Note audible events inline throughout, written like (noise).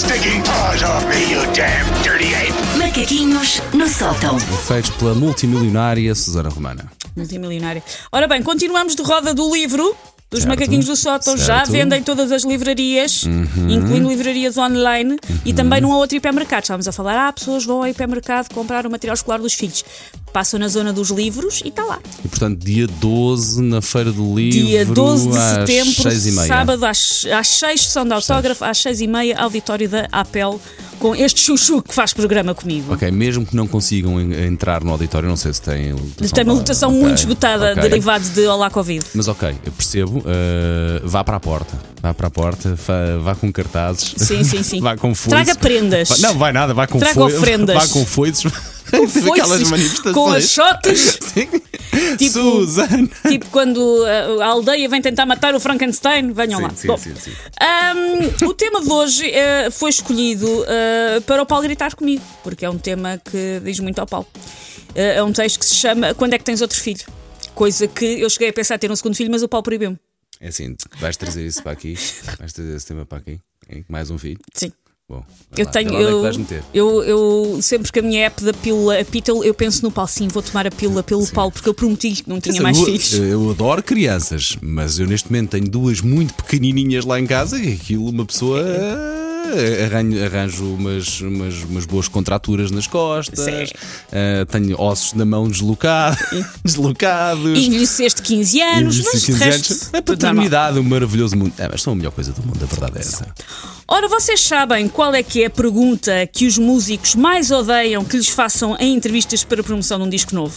stinking paws off me, you damn dirty ape! Macaquinhos no sótão. Feitos pela multimilionária Susana Romana. Multimilionária. Ora bem, continuamos de roda do livro. Dos Certo. macaquinhos do sótão já Certo. Uhum. vendem todas as livrarias, incluindo livrarias online e também num outro hipermercado. Estávamos a falar, ah, pessoas vão ao hipermercado comprar o material escolar dos filhos. Passam na zona dos livros e está lá. E portanto, dia 12 na Feira do Livro. Dia 12 de setembro, 6 meia. sábado, às, às 6, sessão de autógrafo, às 6 e meia, auditório da Apel, com este chuchu que faz programa comigo. Ok, mesmo que não consigam en- entrar no auditório, não sei se tem. Tem uma lotação Ok, muito esgotada, ok. derivada de Olá Covid. Mas ok, eu percebo. Uh, vá para a porta. Vá para a porta, vá, vá com cartazes. Sim, sim, sim. (laughs) vá com foices. Traga prendas. Não, vai nada, vai com Traga foi- ofrendas. Vá com foices. (laughs) Foices, Aquelas manifestações. com achotes. (laughs) Tipo- Susana. Tipo quando uh, a aldeia vem tentar matar o Frankenstein, venham Sim, lá. sim, Bom, sim, sim. um, o tema de hoje uh, foi escolhido uh, para o Paulo gritar comigo, porque é um tema que diz muito ao Paulo. Uh, é um texto que se chama Quando é que tens outro filho? Coisa que eu cheguei a pensar em ter um segundo filho, mas o Paulo proibiu-me. É assim, vais trazer isso para aqui. Vais trazer esse tema para aqui. Hein? Mais um filho. Sim. Bom, Eu lá, tenho. é Eu, meter. eu, eu- sempre que a minha app da pílula apita, eu penso no Paulo, sim, vou tomar a pílula pelo Paulo, porque eu prometi que não tinha mais eu, filhos. eu adoro crianças, mas eu neste momento tenho duas muito pequenininhas lá em casa e aquilo uma pessoa eh, arranjo, arranjo umas, umas, umas boas contraturas nas costas, eh, tenho ossos na mão (laughs) deslocados, deslocados. Envelheceste 15 anos, envelheci mas de 15 resto, anos. A tudo normal. paternidade, um maravilhoso mundo. É, mas são a melhor coisa do mundo, a verdade é essa. Ora, vocês sabem qual é que é a pergunta que os músicos mais odeiam que lhes façam em entrevistas para promoção de um disco novo?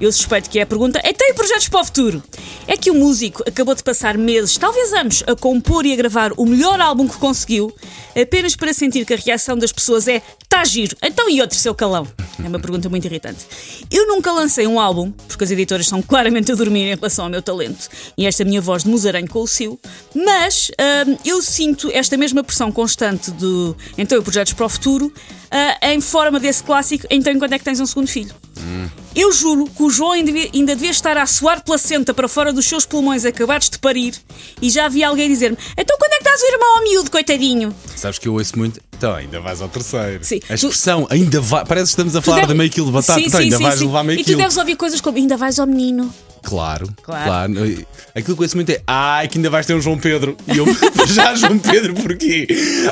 Eu suspeito que é a pergunta: é tem projetos para o futuro? É que o músico acabou de passar meses, talvez anos, a compor e a gravar o melhor álbum que conseguiu, apenas para sentir que a reação das pessoas é tá giro, então e outro seu calão? É uma pergunta muito irritante. Eu nunca lancei um álbum, porque as editoras estão claramente a dormir em relação ao meu talento e esta minha voz de musaranho com o Sil, mas hum, eu sinto esta mesma pressão constante de então eu projetos para o futuro ah, em forma desse clássico então quando é que tens um segundo filho? Eu juro que o João ainda devia, ainda devia estar a suar placenta para fora dos seus pulmões acabados de parir e já havia alguém dizer-me então quando é que estás o irmão ao miúdo, coitadinho? Sabes que eu ouço muito. Então, ainda vais ao terceiro. Sim. A expressão ainda vai. Parece que estamos a Tu falar deve- de meio quilo de batata. Sim, então, sim, ainda vais levar meio E tu quilo. deves ouvir coisas como ainda vais ao menino. Claro, Claro. claro, Aquilo que eu ouço muito é Ai, que ainda vais ter um João Pedro. E eu, (laughs) (laughs) já João Pedro, porquê?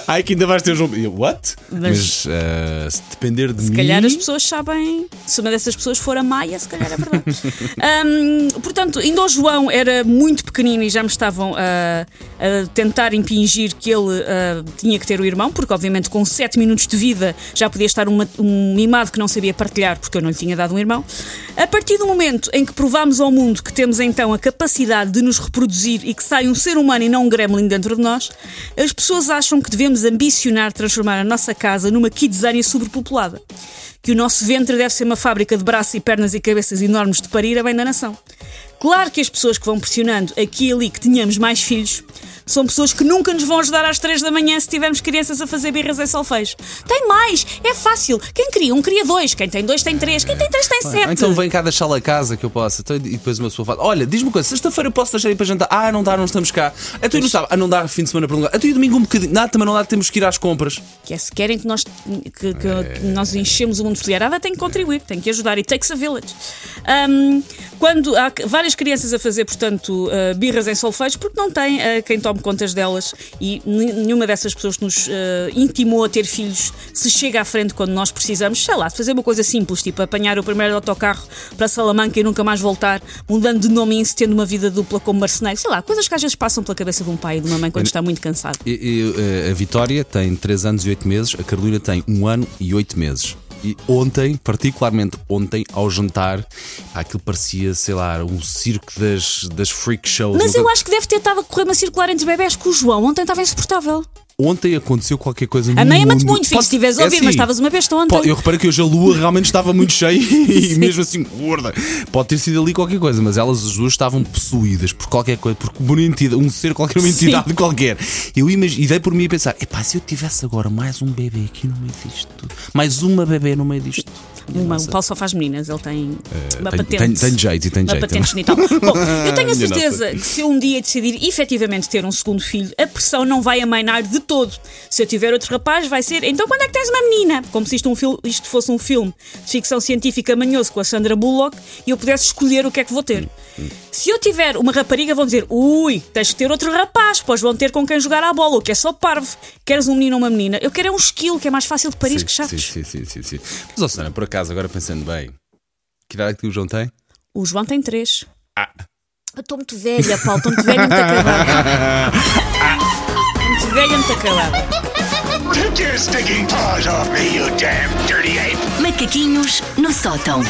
Ai, que ainda vais ter um João Pedro. Eu, what? Mas- Mas, eh, se depender de Se mim. calhar as pessoas sabem. Se uma dessas pessoas for a Maia, se calhar é verdade. (laughs) Hum, portanto, ainda o João era muito pequenino e já me estavam a, a tentar impingir que ele ah, tinha que ter o irmão, porque obviamente com 7 minutos de vida já podia estar uma- um mimado que não sabia partilhar, porque eu não lhe tinha dado um irmão. A partir do momento em que provámos ao mundo que temos então a capacidade de nos reproduzir e que sai um ser humano e não um gremlin dentro de nós, as pessoas acham que devemos ambicionar transformar a nossa casa numa kidzania superpopulada que o nosso ventre deve ser uma fábrica de braços e pernas e cabeças enormes de parir a bem da nação. Claro que as pessoas que vão pressionando aqui e ali que tenhamos mais filhos são pessoas que nunca nos vão ajudar às 3 da manhã se tivermos crianças a fazer birras em solfejo. Tem mais, é fácil. Quem cria um, cria dois. Quem tem dois, tem três. Quem tem três, tem Ah, sete. Então vem cá deixá-la a casa que eu possa. Então, e depois uma pessoa fala: Olha, diz-me uma coisa, sexta-feira posso deixar ir para jantar? Ah, não dá, não estamos cá. A tu não sabe, ah, não dá fim de semana prolongado. A tu e domingo um bocadinho. Nada, também não dá, temos que ir às compras. Que é se querem que nós, que, que- que nós enchemos o mundo de folharada, tem que contribuir, tem que ajudar. E takes a village. Ahm, quando há várias crianças a fazer, portanto, ah, birras em solfejos, porque não tem ah, quem tome contas delas e nenhuma dessas pessoas que nos ah, intimou a ter filhos se chega à frente quando nós precisamos, sei lá, de fazer uma coisa simples, tipo apanhar o primeiro autocarro para Salamanca e nunca mais voltar, mudando de nome e tendo uma vida dupla como marceneiro, sei lá, coisas que às vezes passam pela cabeça de um pai e de uma mãe quando está muito cansado. Eh, a Vitória tem 3 anos e 8 meses, a Carolina tem 1 ano e 8 meses. E ontem, particularmente ontem, ao jantar, aquilo parecia, sei lá, um circo das, das freak shows. Mas eu acho que deve ter estado a correr uma circular entre bebés com o João. Ontem estava insuportável. Ontem aconteceu qualquer coisa no meia mate mundo. muito, filho, se estiveres a é ouvir, assim, mas estavas uma besta ontem. pode- eu reparei que hoje a lua realmente estava muito cheia (laughs) e mesmo assim gorda. Pode ter sido ali qualquer coisa, mas elas as duas estavam possuídas por qualquer coisa, por uma entidade, um ser qualquer, uma Sim. entidade qualquer. Eu imag- e dei por mim a pensar: epá, se eu tivesse agora mais um bebê aqui no meio disto mais uma bebê no meio disto. Uma, o. Paulo só faz meninas, ele tem uma tem- patente. tem- tem jeito e tem uma jeito. patente genital. Bom, eu tenho a (laughs) certeza que se eu um dia decidir efetivamente ter um segundo filho, a pressão não vai amainar de todo. Se eu tiver outro rapaz, vai ser. Então quando é que tens uma menina? Como se isto, um fil- isto fosse um filme de ficção científica manhoso com a Sandra Bullock e eu pudesse escolher o que é que vou ter. Se eu tiver uma rapariga, vão dizer: ui, tens que ter outro rapaz, pois vão ter com quem jogar à bola, o que é só parvo. Queres um menino ou uma menina? Eu quero é um esquilo, que é mais fácil de parir sim, que chatos. sim, sim, sim, sim, sim. Mas, ó, Susana, por acaso, agora pensando bem, que idade é que o João tem? O João tem três. Eu estou muito velha, Paulo, estou muito velha, muito acabada. muito velha, muito acabada. Take your stinking paws off me, you damn dirty ape! Macaquinhos no sótão.